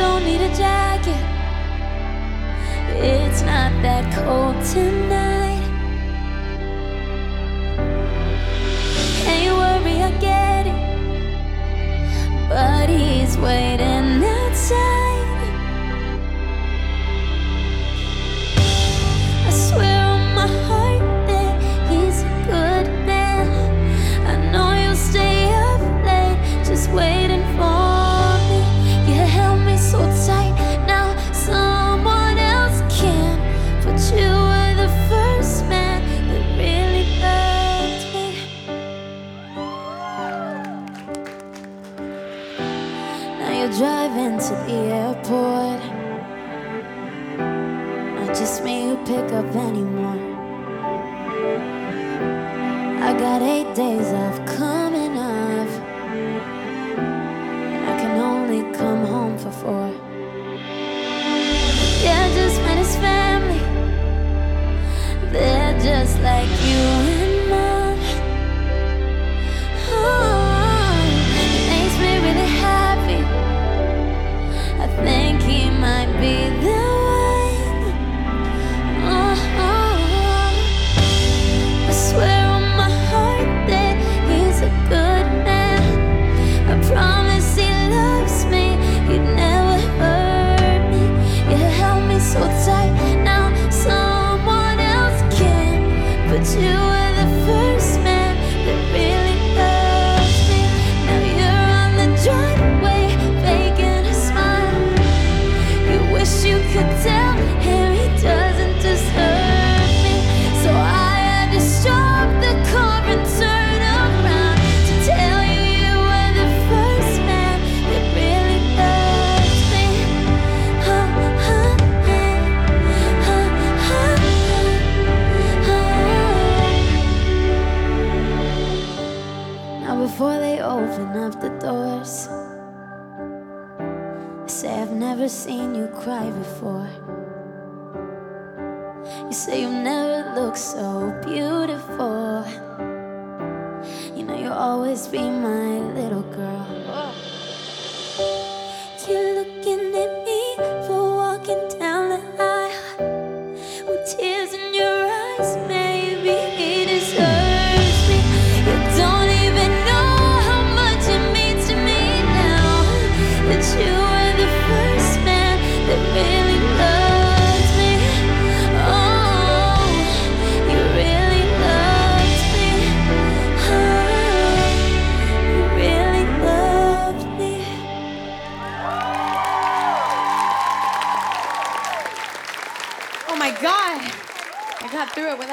don't need a jacket. It's not that cold tonight. Can't you worry, I get it. But he's waiting.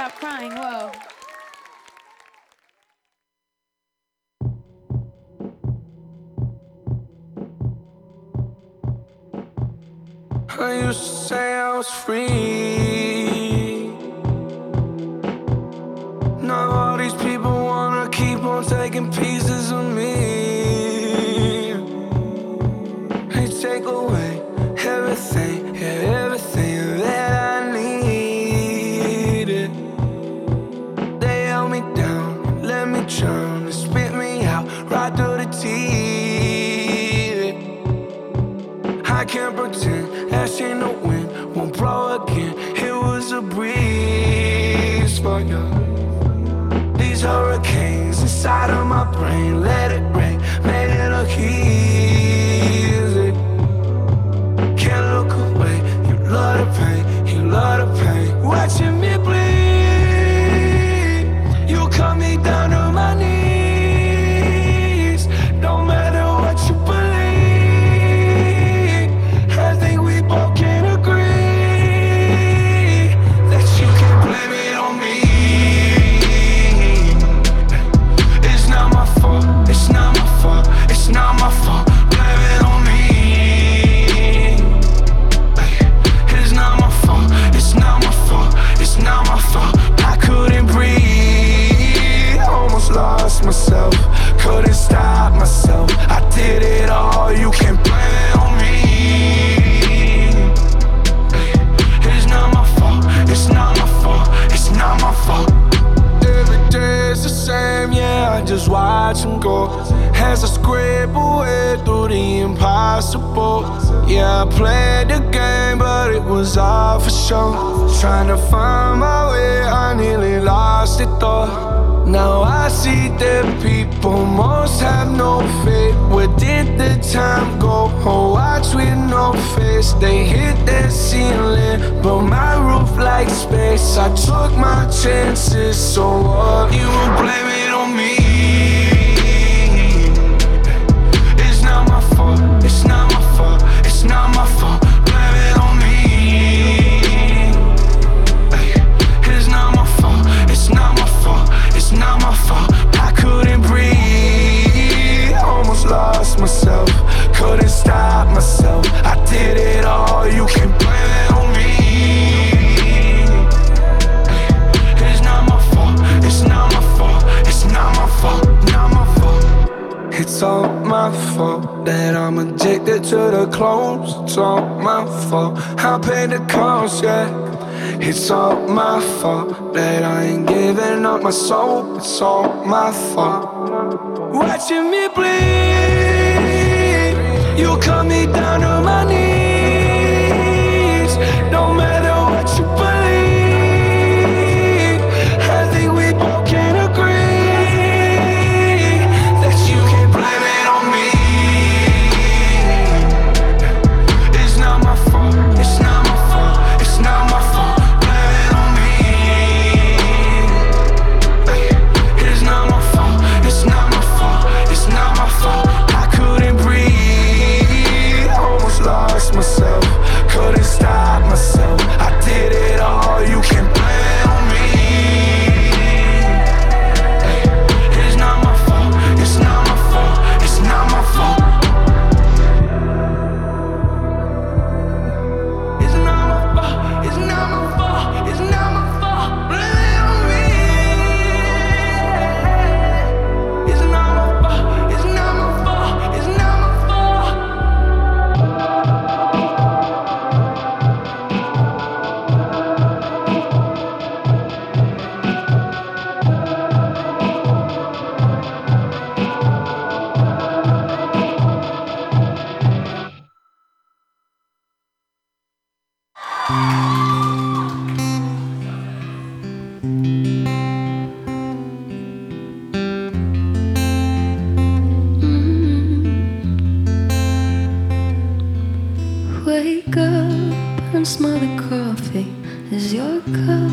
stop crying. Whoa. I used to say I was free. Now all these people wanna keep on taking pieces of me. inside of my brain. Let it ring, make it look easy. watch him go. Has a scribble away through the impossible. Yeah, I played the game, but it was all for show. Trying to find my way, I nearly lost it though. Now I see that people most have no faith. Where did the time go? Oh, watch with no face. They hit their ceiling, but my roof like space. I took my chances, so what? You blame it on me. Not my fault. Blame it on me. It's not my fault. It's not my fault. It's not my fault. I couldn't breathe. Almost lost myself. Couldn't stop myself. I did it all. You can my fault that I'm addicted to the clothes. It's all my fault. I paid the cost, yeah. It's all my fault that I ain't giving up my soul. It's all my fault. Watching me bleed, you cut me down to my knees. Is your cup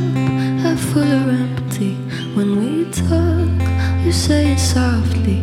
half full or empty? When we talk, you say it softly,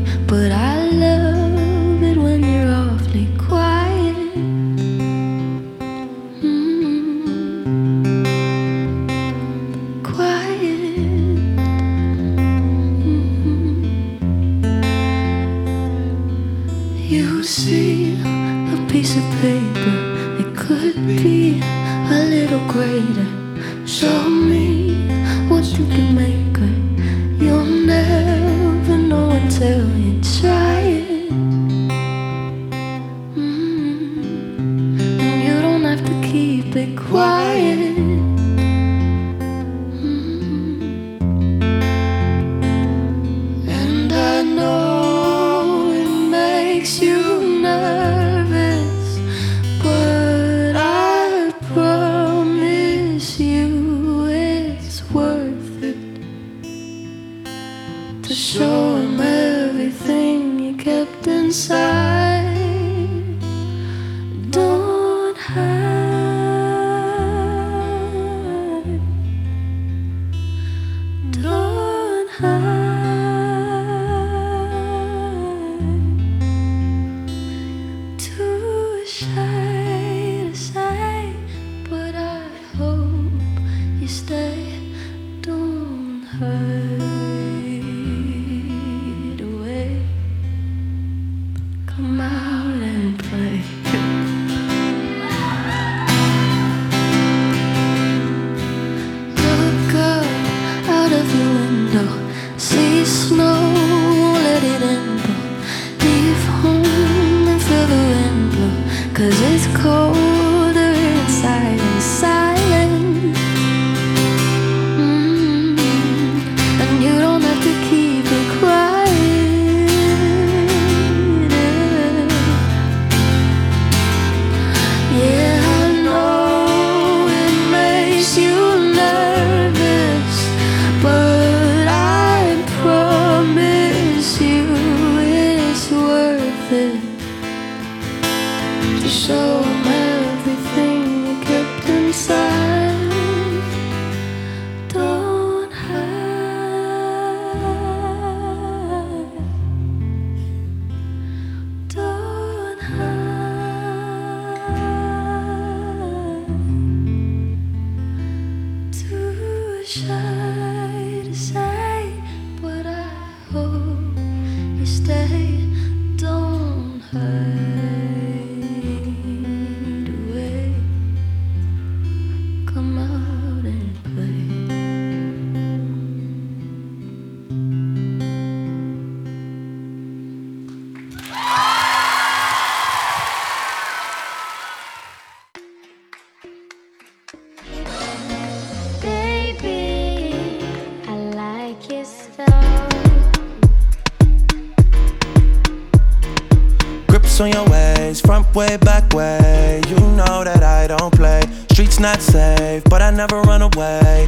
way, back way. You know that I don't play. Streets not safe, but I never run away,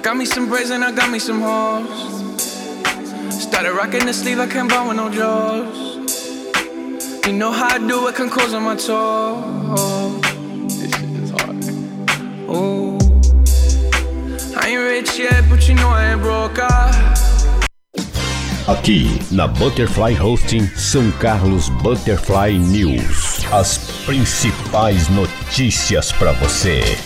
Got me some braids and I got me some hoes. Started rocking the sleeve, I can't buy with no jaws. You know how I do it, can close on my toes. This shit is hard. Ooh. I ain't rich yet, but you know I ain't broke. Ah. Aqui na Butterfly Hosting São Carlos Butterfly News. As principais notícias para você.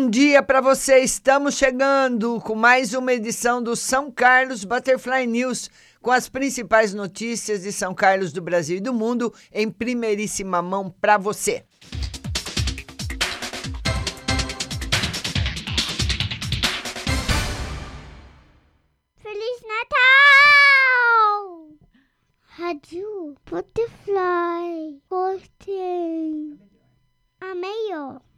Bom dia para você. Estamos chegando com mais uma edição do São Carlos Butterfly News, com as principais notícias de São Carlos do Brasil e do mundo em primeiríssima mão para você. Feliz Natal! Rádio Butterfly. Gostei. Amei, ó.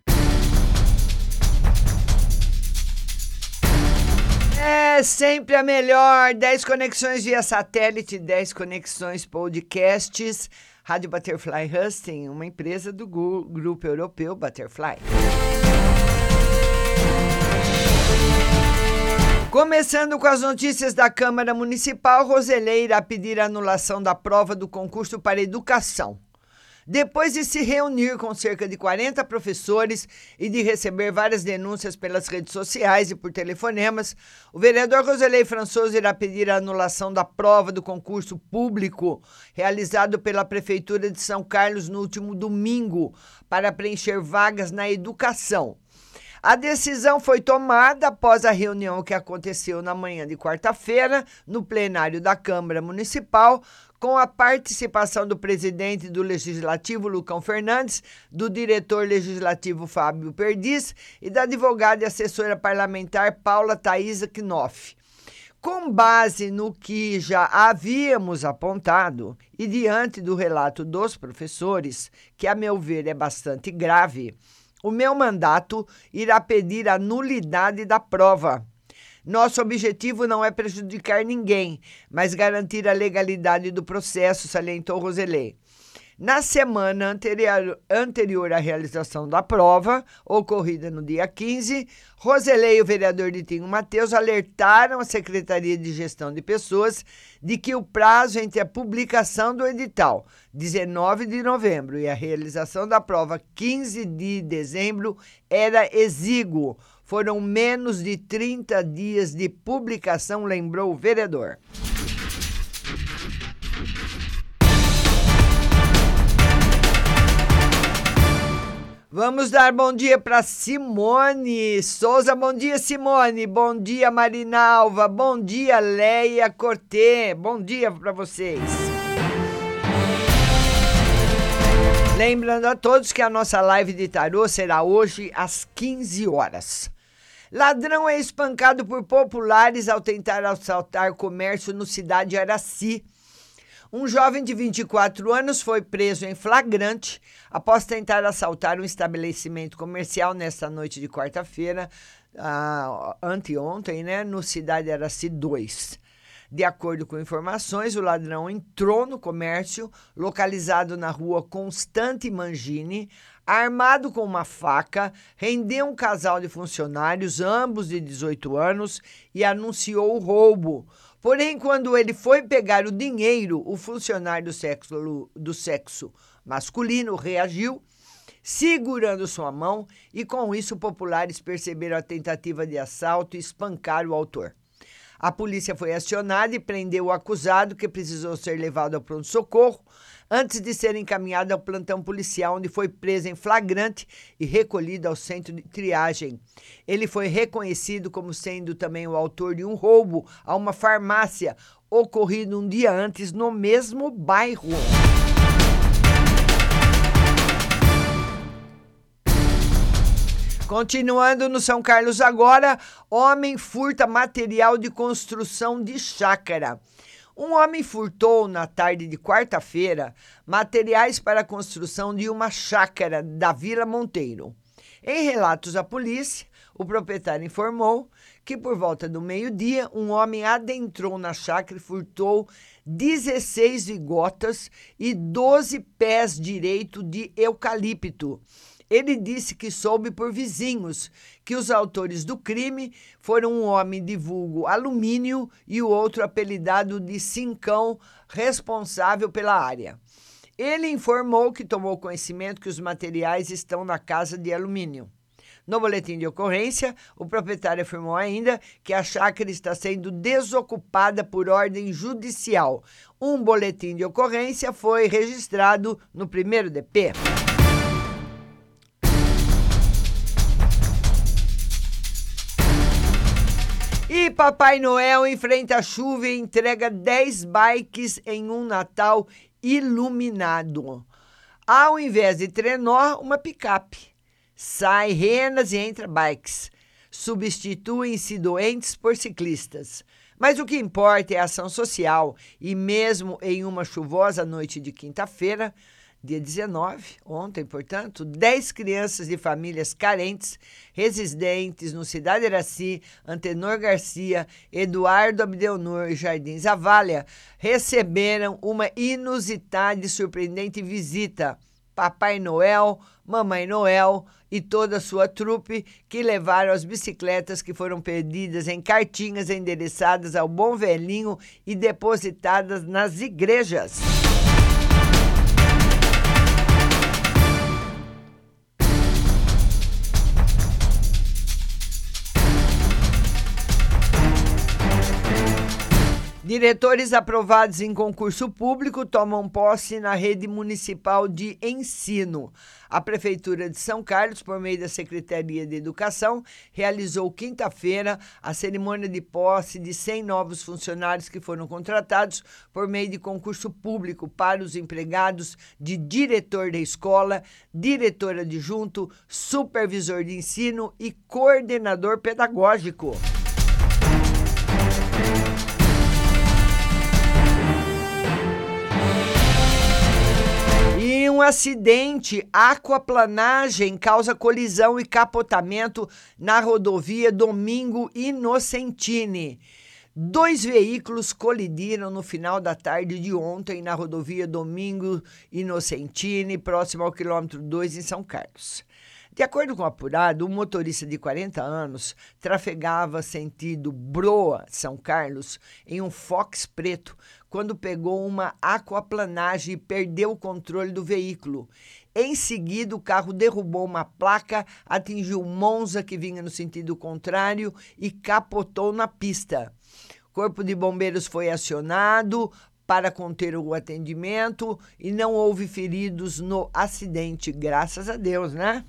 É sempre a melhor. 10 conexões via satélite, 10 conexões podcasts. Rádio Butterfly Husting, uma empresa do grupo europeu Butterfly. Começando com as notícias da Câmara Municipal, Roselei irá pedir a anulação da prova do concurso para educação. Depois de se reunir com cerca de 40 professores e de receber várias denúncias pelas redes sociais e por telefonemas, o vereador Roselei Françoso irá pedir a anulação da prova do concurso público realizado pela Prefeitura de São Carlos no último domingo para preencher vagas na educação. A decisão foi tomada após a reunião que aconteceu na manhã de quarta-feira no plenário da Câmara Municipal, com a participação do presidente do Legislativo, Lucão Fernandes, do diretor legislativo Fábio Perdiz e da advogada e assessora parlamentar Paula Thaisa Knopf. Com base no que já havíamos apontado e diante do relato dos professores, que a meu ver é bastante grave, o meu mandato irá pedir a nulidade da prova. Nosso objetivo não é prejudicar ninguém, mas garantir a legalidade do processo, salientou Roselei. Na semana anterior, anterior à realização da prova, ocorrida no dia 15, Roselei e o vereador Ditinho Mateus alertaram a Secretaria de Gestão de Pessoas de que o prazo entre a publicação do edital, 19 de novembro, e a realização da prova, 15 de dezembro, era exíguo. Foram menos de 30 dias de publicação, lembrou o vereador. Vamos dar bom dia para Simone Souza. Bom dia, Simone. Bom dia, Marinalva. Bom dia, Leia Cortê. Bom dia para vocês. Lembrando a todos que a nossa live de tarô será hoje às 15 horas. Ladrão é espancado por populares ao tentar assaltar comércio no cidade Araci. Um jovem de 24 anos foi preso em flagrante após tentar assaltar um estabelecimento comercial nesta noite de quarta-feira, ah, anteontem, né, no Cidade Araci 2. De acordo com informações, o ladrão entrou no comércio, localizado na rua Constante Mangini, armado com uma faca, rendeu um casal de funcionários, ambos de 18 anos, e anunciou o roubo. Porém, quando ele foi pegar o dinheiro, o funcionário do sexo, do sexo masculino reagiu, segurando sua mão, e com isso populares perceberam a tentativa de assalto e espancaram o autor. A polícia foi acionada e prendeu o acusado, que precisou ser levado ao pronto-socorro, antes de ser encaminhado ao plantão policial, onde foi preso em flagrante e recolhido ao centro de triagem. Ele foi reconhecido como sendo também o autor de um roubo a uma farmácia ocorrido um dia antes no mesmo bairro. Continuando no São Carlos agora, homem furta material de construção de chácara. Um homem furtou na tarde de quarta-feira materiais para a construção de uma chácara da Vila Monteiro. Em relatos à polícia, o proprietário informou que por volta do meio-dia, um homem adentrou na chácara e furtou 16 vigotas e 12 pés direito de eucalipto. Ele disse que soube por vizinhos que os autores do crime foram um homem de vulgo alumínio e o outro apelidado de Cincão, responsável pela área. Ele informou que tomou conhecimento que os materiais estão na casa de alumínio. No boletim de ocorrência, o proprietário afirmou ainda que a chácara está sendo desocupada por ordem judicial. Um boletim de ocorrência foi registrado no primeiro DP. Papai Noel enfrenta a chuva e entrega 10 bikes em um Natal iluminado. Ao invés de trenó, uma picape. Sai renas e entra bikes. Substituem-se doentes por ciclistas. Mas o que importa é a ação social e mesmo em uma chuvosa noite de quinta-feira, dia 19, ontem, portanto, 10 crianças de famílias carentes, residentes no Cidade Iraci, Antenor Garcia, Eduardo Abdelnur e Jardim Zavalha, receberam uma inusitada e surpreendente visita. Papai Noel, Mamãe Noel e toda a sua trupe que levaram as bicicletas que foram perdidas em cartinhas endereçadas ao bom velhinho e depositadas nas igrejas. Diretores aprovados em concurso público tomam posse na rede municipal de ensino. A Prefeitura de São Carlos, por meio da Secretaria de Educação, realizou quinta-feira a cerimônia de posse de 100 novos funcionários que foram contratados por meio de concurso público para os empregados de diretor da escola, diretor adjunto, supervisor de ensino e coordenador pedagógico. Um acidente, aquaplanagem, causa colisão e capotamento na rodovia Domingo Inocentini. Dois veículos colidiram no final da tarde de ontem na rodovia Domingo Inocentini, próximo ao quilômetro 2 em São Carlos. De acordo com o apurado, o motorista de 40 anos trafegava sentido Broa, São Carlos, em um Fox preto, quando pegou uma aquaplanagem e perdeu o controle do veículo. Em seguida, o carro derrubou uma placa, atingiu Monza, que vinha no sentido contrário, e capotou na pista. O Corpo de Bombeiros foi acionado para conter o atendimento e não houve feridos no acidente, graças a Deus, né?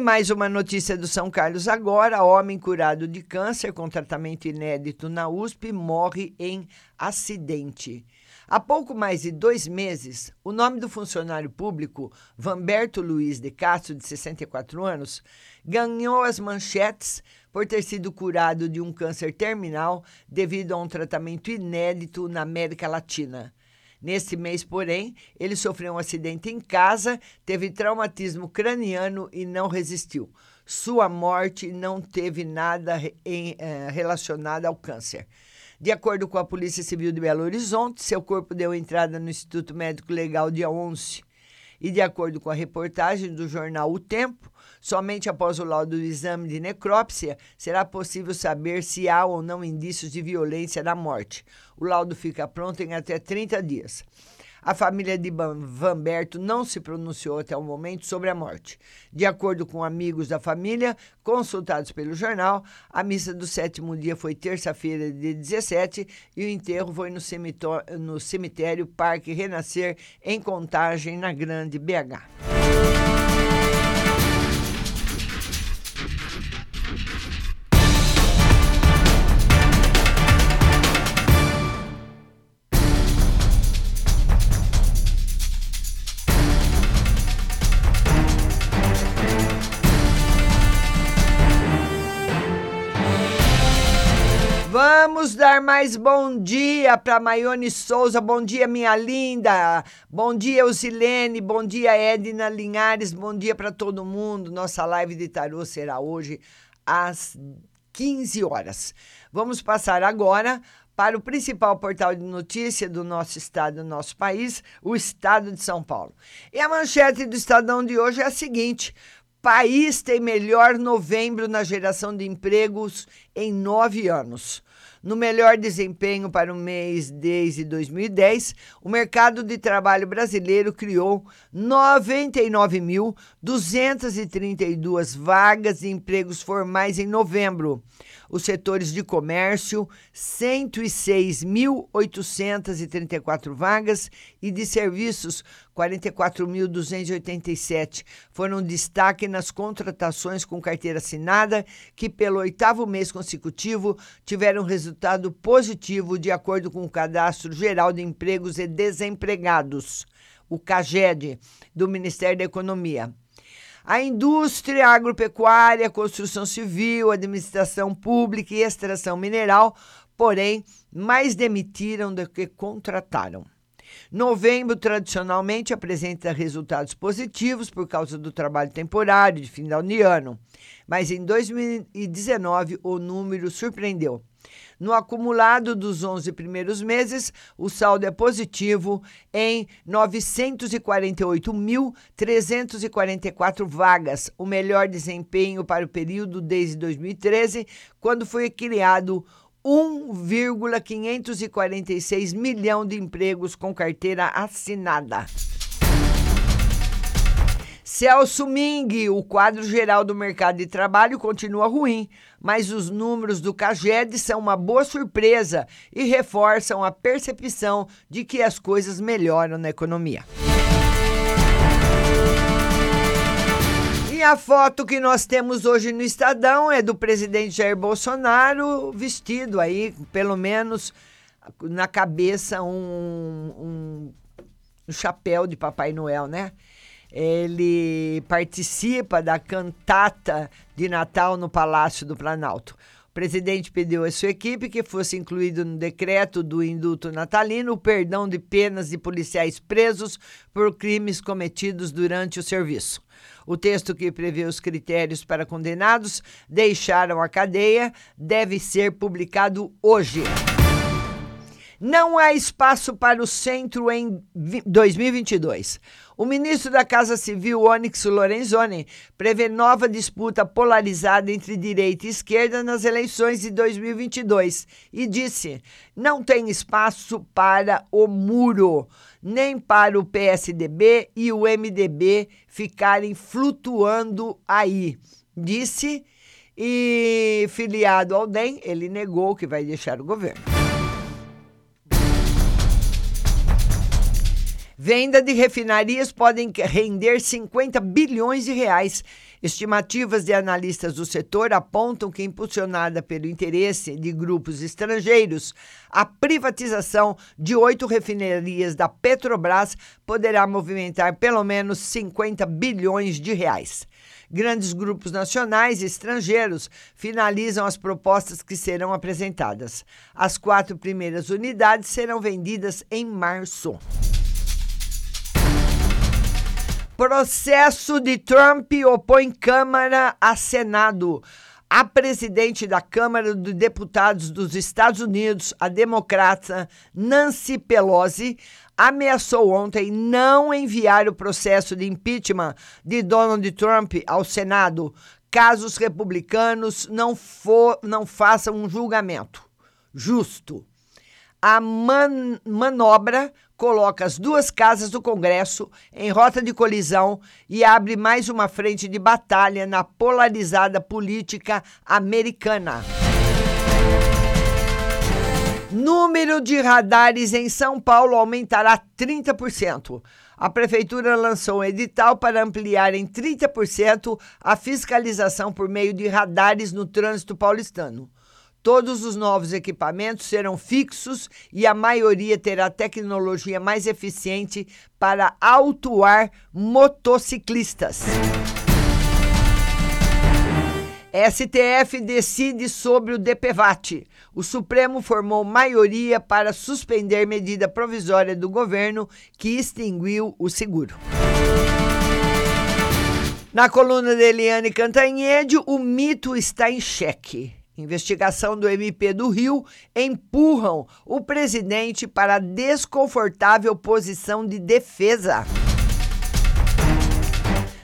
Mais uma notícia do São Carlos agora: homem curado de câncer com tratamento inédito na USP morre em acidente. Há pouco mais de dois meses, o nome do funcionário público, Vanberto Luiz de Castro, de 64 anos, ganhou as manchetes por ter sido curado de um câncer terminal devido a um tratamento inédito na América Latina. Nesse mês, porém, ele sofreu um acidente em casa, teve traumatismo craniano e não resistiu. Sua morte não teve nada em, eh, relacionado ao câncer. De acordo com a Polícia Civil de Belo Horizonte, seu corpo deu entrada no Instituto Médico Legal dia 11. E de acordo com a reportagem do jornal O Tempo, somente após o laudo do exame de necrópsia será possível saber se há ou não indícios de violência na morte. O laudo fica pronto em até 30 dias. A família de Vanberto não se pronunciou até o momento sobre a morte. De acordo com amigos da família, consultados pelo jornal, a missa do sétimo dia foi terça-feira, de 17, e o enterro foi no cemitério, no cemitério Parque Renascer, em Contagem, na Grande BH. Dar mais bom dia para Maione Souza. Bom dia, minha linda. Bom dia, Eusilene. Bom dia, Edna Linhares. Bom dia para todo mundo. Nossa live de tarô será hoje às 15 horas. Vamos passar agora para o principal portal de notícia do nosso estado, do nosso país, o estado de São Paulo. E a manchete do Estadão de hoje é a seguinte: País tem melhor novembro na geração de empregos em nove anos. No melhor desempenho para o mês desde 2010, o mercado de trabalho brasileiro criou 99.232 vagas de empregos formais em novembro. Os setores de comércio, 106.834 vagas e de serviços, 44.287 foram destaque nas contratações com carteira assinada, que pelo oitavo mês consecutivo tiveram resultado positivo de acordo com o Cadastro Geral de Empregos e Desempregados, o CAGED, do Ministério da Economia. A indústria agropecuária, construção civil, administração pública e extração mineral, porém, mais demitiram do que contrataram. Novembro, tradicionalmente, apresenta resultados positivos por causa do trabalho temporário de final de ano, mas em 2019 o número surpreendeu. No acumulado dos 11 primeiros meses, o saldo é positivo em 948.344 vagas, o melhor desempenho para o período desde 2013, quando foi criado 1,546 milhão de empregos com carteira assinada. Celso Ming, o quadro geral do mercado de trabalho continua ruim, mas os números do CAGED são uma boa surpresa e reforçam a percepção de que as coisas melhoram na economia. E a foto que nós temos hoje no Estadão é do presidente Jair Bolsonaro vestido aí, pelo menos na cabeça, um, um, um chapéu de Papai Noel, né? Ele participa da cantata de Natal no Palácio do Planalto. O presidente pediu à sua equipe que fosse incluído no decreto do induto natalino o perdão de penas de policiais presos por crimes cometidos durante o serviço. O texto que prevê os critérios para condenados deixaram a cadeia deve ser publicado hoje. Não há espaço para o centro em 2022. O ministro da Casa Civil, Onyx Lorenzoni, prevê nova disputa polarizada entre direita e esquerda nas eleições de 2022 e disse: não tem espaço para o muro, nem para o PSDB e o MDB ficarem flutuando aí. Disse e filiado ao DEM, ele negou que vai deixar o governo. Venda de refinarias podem render 50 bilhões de reais. Estimativas de analistas do setor apontam que, impulsionada pelo interesse de grupos estrangeiros, a privatização de oito refinarias da Petrobras poderá movimentar pelo menos 50 bilhões de reais. Grandes grupos nacionais e estrangeiros finalizam as propostas que serão apresentadas. As quatro primeiras unidades serão vendidas em março. Processo de Trump opõe Câmara a Senado. A presidente da Câmara dos Deputados dos Estados Unidos, a democrata Nancy Pelosi, ameaçou ontem não enviar o processo de impeachment de Donald Trump ao Senado, caso os republicanos não, for, não façam um julgamento justo. A man manobra coloca as duas casas do Congresso em rota de colisão e abre mais uma frente de batalha na polarizada política americana. Número de radares em São Paulo aumentará 30%. A prefeitura lançou um edital para ampliar em 30% a fiscalização por meio de radares no trânsito paulistano. Todos os novos equipamentos serão fixos e a maioria terá tecnologia mais eficiente para autuar motociclistas. STF decide sobre o DPVAT. O Supremo formou maioria para suspender medida provisória do governo que extinguiu o seguro. Na coluna de Eliane Cantanhede, o mito está em xeque. Investigação do MP do Rio empurram o presidente para a desconfortável posição de defesa.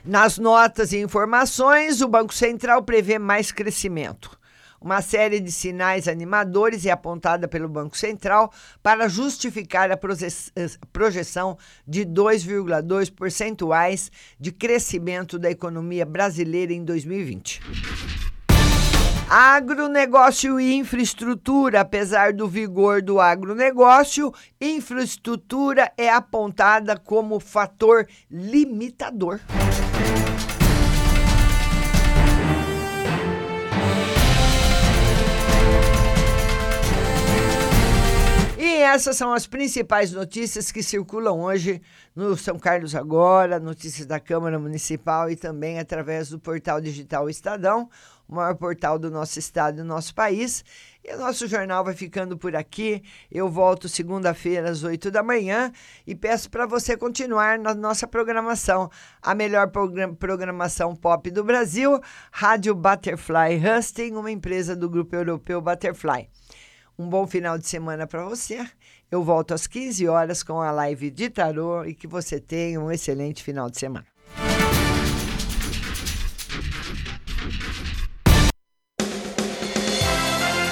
Nas notas e informações, o Banco Central prevê mais crescimento. Uma série de sinais animadores é apontada pelo Banco Central para justificar a projeção de 2,2 percentuais de crescimento da economia brasileira em 2020. Agronegócio e infraestrutura, apesar do vigor do agronegócio, infraestrutura é apontada como fator limitador. E essas são as principais notícias que circulam hoje no São Carlos Agora, notícias da Câmara Municipal e também através do portal digital Estadão, o maior portal do nosso estado e do nosso país. E o nosso jornal vai ficando por aqui. Eu volto segunda-feira às 8 da manhã e peço para você continuar na nossa programação, a melhor programação pop do Brasil, Rádio Butterfly Husting, uma empresa do grupo europeu Butterfly. Um bom final de semana para você. Eu volto às 15 horas com a live de tarô e que você tenha um excelente final de semana.